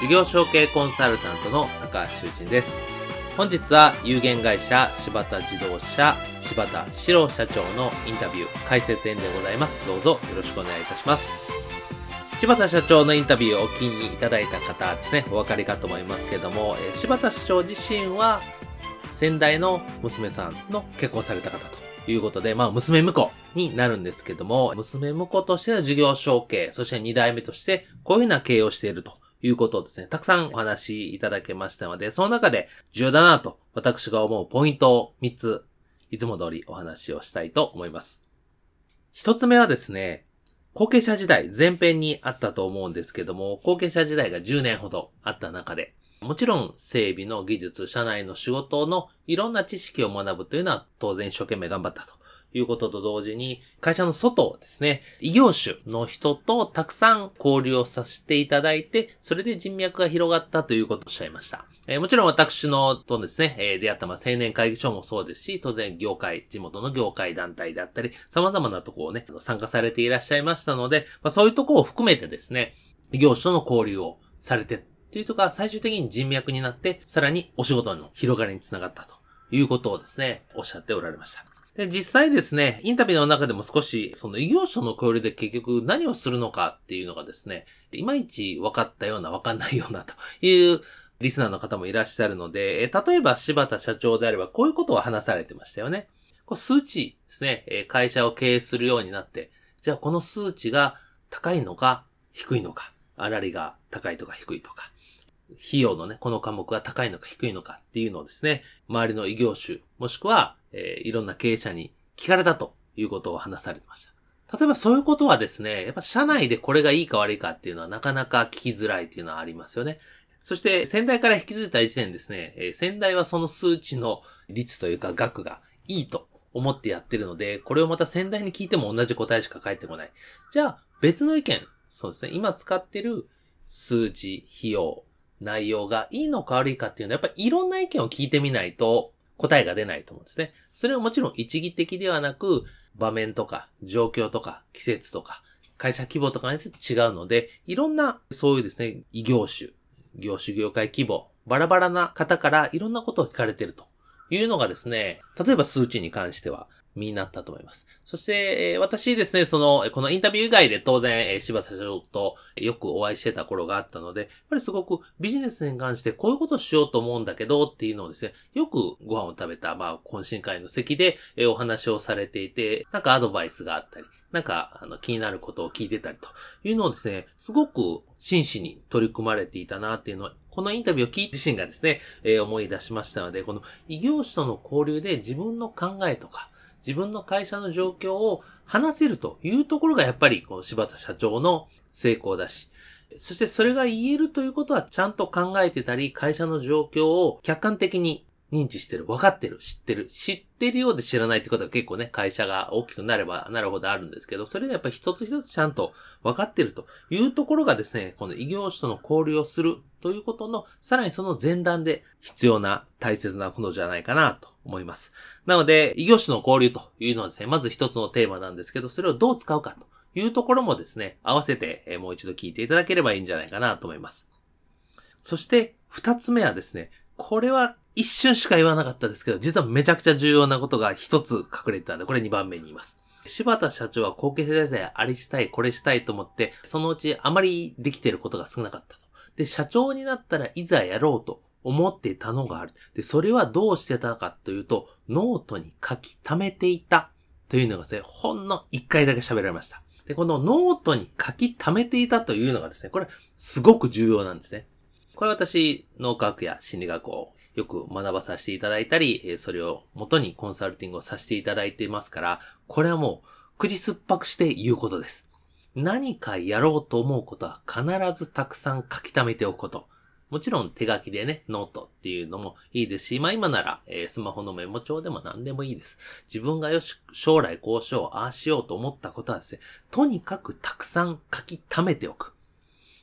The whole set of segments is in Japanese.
事業承継コンサルタントの高橋修人です。本日は有限会社柴田自動車柴田史郎社長のインタビュー解説演でございます。どうぞよろしくお願いいたします。柴田社長のインタビューをお聞きいただいた方ですね、お分かりかと思いますけども、え柴田社長自身は先代の娘さんの結婚された方ということで、まあ、娘婿になるんですけども、娘婿としての事業承継、そして2代目として、こういうふうな経営をしているということをですね、たくさんお話しいただけましたので、その中で重要だなと私が思うポイントを3つ、いつも通りお話をしたいと思います。1つ目はですね、後継者時代、前編にあったと思うんですけども、後継者時代が10年ほどあった中で、もちろん整備の技術、社内の仕事のいろんな知識を学ぶというのは当然一生懸命頑張ったということと同時に、会社の外ですね、異業種の人とたくさん交流をさせていただいて、それで人脈が広がったということをおっしゃいました。えー、もちろん私のとですね、えー、出会ったまあ青年会議所もそうですし、当然業界、地元の業界団体であったり、様々なところをね、参加されていらっしゃいましたので、まあ、そういうところを含めてですね、異業種との交流をされてというとか、最終的に人脈になって、さらにお仕事の広がりにつながったということをですね、おっしゃっておられました。で、実際ですね、インタビューの中でも少し、その異業種の交流で結局何をするのかっていうのがですね、いまいち分かったような分かんないようなというリスナーの方もいらっしゃるので、例えば柴田社長であればこういうことを話されてましたよね。これ数値ですね、会社を経営するようになって、じゃあこの数値が高いのか低いのか、あらりが高いとか低いとか、費用のね、この科目が高いのか低いのかっていうのをですね、周りの異業種、もしくはえー、いろんな経営者に聞かれたということを話されてました。例えばそういうことはですね、やっぱ社内でこれがいいか悪いかっていうのはなかなか聞きづらいっていうのはありますよね。そして先代から引き継いだ時点ですね、えー、先代はその数値の率というか額がいいと思ってやってるので、これをまた先代に聞いても同じ答えしか返ってこない。じゃあ別の意見、そうですね、今使ってる数値、費用、内容がいいのか悪いかっていうのはやっぱりいろんな意見を聞いてみないと答えが出ないと思うんですね。それはもちろん一義的ではなく、場面とか、状況とか、季節とか、会社規模とかによって違うので、いろんな、そういうですね、異業種、業種業界規模、バラバラな方からいろんなことを聞かれてるというのがですね、例えば数値に関しては、身になったと思います。そして、え、私ですね、その、このインタビュー以外で当然、え、柴田社長とよくお会いしてた頃があったので、やっぱりすごくビジネスに関してこういうことをしようと思うんだけどっていうのをですね、よくご飯を食べた、まあ、懇親会の席で、え、お話をされていて、なんかアドバイスがあったり、なんか、あの、気になることを聞いてたりというのをですね、すごく真摯に取り組まれていたなっていうのは、このインタビューを聞いて自身がですね、え、思い出しましたので、この異業種との交流で自分の考えとか、自分の会社の状況を話せるというところがやっぱりこの柴田社長の成功だし、そしてそれが言えるということはちゃんと考えてたり、会社の状況を客観的に認知してる、分かってる、知ってる、知ってるようで知らないってことは結構ね、会社が大きくなればなるほどあるんですけど、それでやっぱり一つ一つちゃんと分かってるというところがですね、この異業種との交流をするということの、さらにその前段で必要な大切なことじゃないかなと思います。なので、異業種の交流というのはですね、まず一つのテーマなんですけど、それをどう使うかというところもですね、合わせてもう一度聞いていただければいいんじゃないかなと思います。そして、二つ目はですね、これは一瞬しか言わなかったですけど、実はめちゃくちゃ重要なことが一つ隠れてたんで、これ二番目に言います。柴田社長は後継者時代あれしたい、これしたいと思って、そのうちあまりできてることが少なかったと。で、社長になったらいざやろうと思ってたのがある。で、それはどうしてたかというと、ノートに書き溜めていたというのがですね、ほんの一回だけ喋られました。で、このノートに書き溜めていたというのがですね、これすごく重要なんですね。これ私、脳科学や心理学をよく学ばさせていただいたり、それを元にコンサルティングをさせていただいていますから、これはもう、口酸っぱくして言うことです。何かやろうと思うことは必ずたくさん書き溜めておくこと。もちろん手書きでね、ノートっていうのもいいですし、まあ今なら、えー、スマホのメモ帳でも何でもいいです。自分がよし、将来こうしよう、ああしようと思ったことはですね、とにかくたくさん書き溜めておく。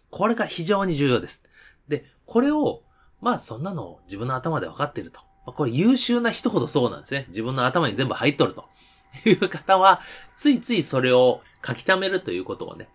これが非常に重要です。で、これを、まあそんなの自分の頭で分かってると。ま、これ優秀な人ほどそうなんですね。自分の頭に全部入っとるという方は、ついついそれを書き溜めるということをね、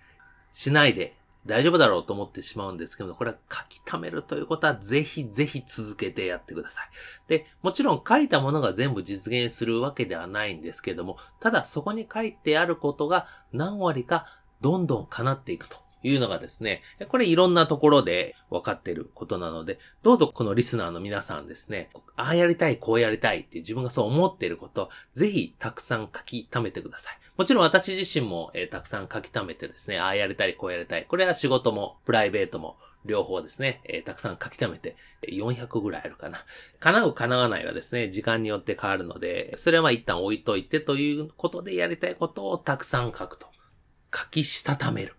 しないで大丈夫だろうと思ってしまうんですけど、これは書き溜めるということはぜひぜひ続けてやってください。で、もちろん書いたものが全部実現するわけではないんですけども、ただそこに書いてあることが何割かどんどん叶っていくというのがですね、これいろんなところで分かっていることなので、どうぞこのリスナーの皆さんですね、ああやりたい、こうやりたいって自分がそう思っていること、ぜひたくさん書き溜めてください。もちろん私自身も、えー、たくさん書き溜めてですね、ああやりたい、こうやりたい。これは仕事もプライベートも両方ですね、えー、たくさん書き溜めて、400ぐらいあるかな。叶う叶わないはですね、時間によって変わるので、それは一旦置いといてということでやりたいことをたくさん書くと。書きしたためる。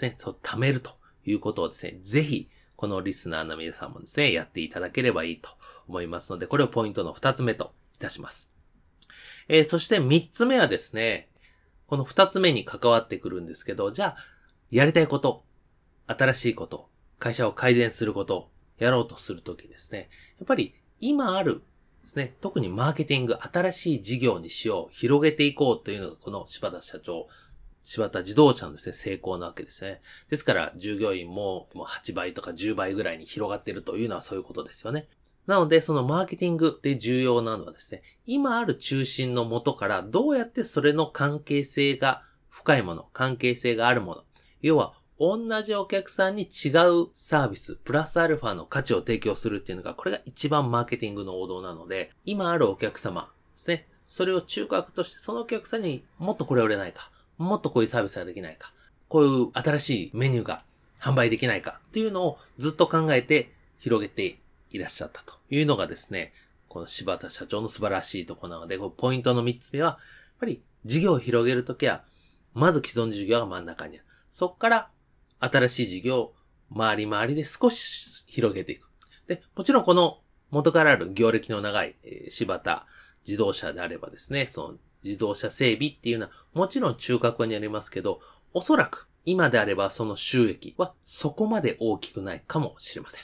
ですね、そう、貯めるということをですね、ぜひ、このリスナーの皆さんもですね、やっていただければいいと思いますので、これをポイントの二つ目といたします。えー、そして三つ目はですね、この二つ目に関わってくるんですけど、じゃあ、やりたいこと、新しいこと、会社を改善すること、やろうとするときですね、やっぱり今あるですね、特にマーケティング、新しい事業にしよう、広げていこうというのがこの柴田社長柴田自動車のですね、成功なわけですね。ですから、従業員ももう8倍とか10倍ぐらいに広がっているというのはそういうことですよね。なので、そのマーケティングで重要なのはですね、今ある中心のもとからどうやってそれの関係性が深いもの、関係性があるもの。要は、同じお客さんに違うサービス、プラスアルファの価値を提供するっていうのが、これが一番マーケティングの王道なので、今あるお客様ですね、それを中核としてそのお客さんにもっとこれ売れないか、もっとこういうサービスができないか、こういう新しいメニューが販売できないかっていうのをずっと考えて広げていらっしゃったというのがですね、この柴田社長の素晴らしいとこなので、ポイントの3つ目は、やっぱり事業を広げるときは、まず既存事業が真ん中にある。そこから新しい事業を周り周りで少し広げていく。で、もちろんこの元からある業歴の長い、え、柴田自動車であればですね、その自動車整備っていうのはもちろん中核にありますけど、おそらく今であればその収益はそこまで大きくないかもしれません。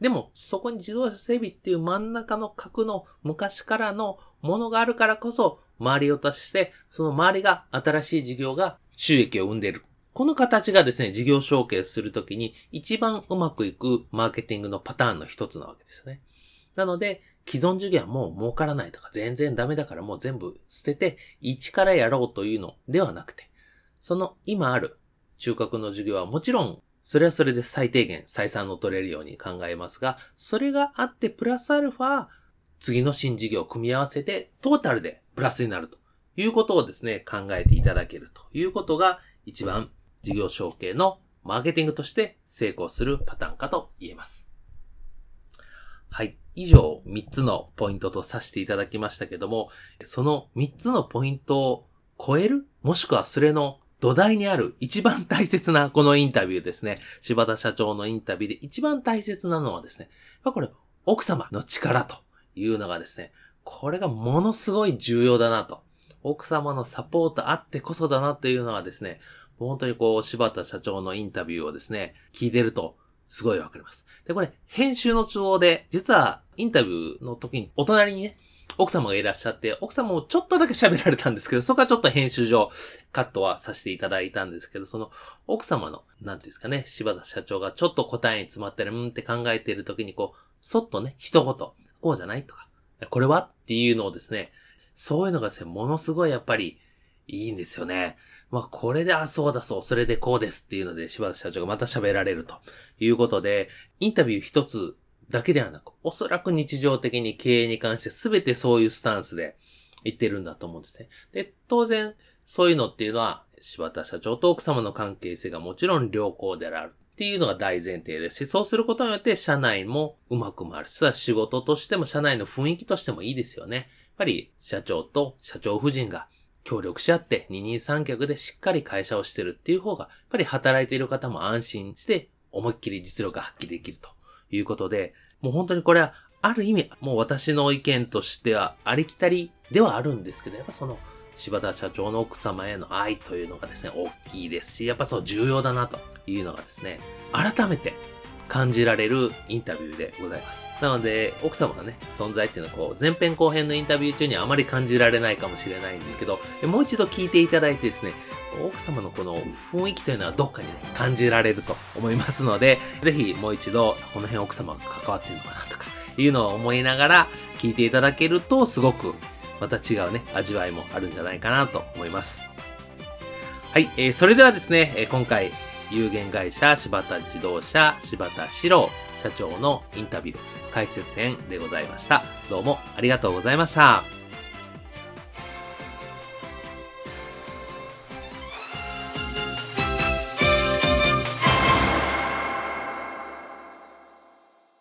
でも、そこに自動車整備っていう真ん中の核の昔からのものがあるからこそ、周りを足して、その周りが新しい事業が収益を生んでいる。この形がですね、事業承継するときに一番うまくいくマーケティングのパターンの一つなわけですよね。なので、既存事業はもう儲からないとか全然ダメだからもう全部捨てて一からやろうというのではなくて、その今ある中核の事業はもちろんそれはそれで最低限採算の取れるように考えますが、それがあってプラスアルファ次の新事業を組み合わせてトータルでプラスになるということをですね、考えていただけるということが一番事業承継のマーケティングとして成功するパターンかと言えます。はい。以上3つのポイントとさせていただきましたけども、その3つのポイントを超える？もしくはそれの土台にある？一番大切なこのインタビューですね。柴田社長のインタビューで一番大切なのはですね、これ奥様の力というのがですね、これがものすごい重要だなと。奥様のサポートあってこそだなというのはですね、本当にこう柴田社長のインタビューをですね、聞いてるとすごいわかります。で、これ、編集の都合で、実は、インタビューの時に、お隣にね、奥様がいらっしゃって、奥様もちょっとだけ喋られたんですけど、そこはちょっと編集上、カットはさせていただいたんですけど、その、奥様の、なんていうんですかね、柴田社長がちょっと答えに詰まったり、うんって考えている時に、こう、そっとね、一言、こうじゃないとか、これはっていうのをですね、そういうのがですね、ものすごいやっぱり、いいんですよね。まあ、これで、あ、そうだそう、それでこうですっていうので、柴田社長がまた喋られるということで、インタビュー一つだけではなく、おそらく日常的に経営に関して全てそういうスタンスで言ってるんだと思うんですね。で、当然、そういうのっていうのは、柴田社長と奥様の関係性がもちろん良好であるっていうのが大前提ですし、そうすることによって社内もうまく回るし、仕事としても社内の雰囲気としてもいいですよね。やっぱり社長と社長夫人が協力し合って二人三脚でしっかり会社をしてるっていう方が、やっぱり働いている方も安心して思いっきり実力が発揮できるということで、もう本当にこれはある意味、もう私の意見としてはありきたりではあるんですけど、やっぱその柴田社長の奥様への愛というのがですね、大きいですし、やっぱそう重要だなというのがですね、改めて感じられるインタビューでございます。なので、奥様のね、存在っていうのはこう、前編後編のインタビュー中にはあまり感じられないかもしれないんですけど、もう一度聞いていただいてですね、奥様のこの雰囲気というのはどっかにね、感じられると思いますので、ぜひもう一度、この辺奥様が関わってるのかなとか、いうのを思いながら聞いていただけると、すごくまた違うね、味わいもあるんじゃないかなと思います。はい、えー、それではですね、今回、有限会社柴田自動車柴田史郎社長のインタビュー解説編でございました。どうもありがとうございました。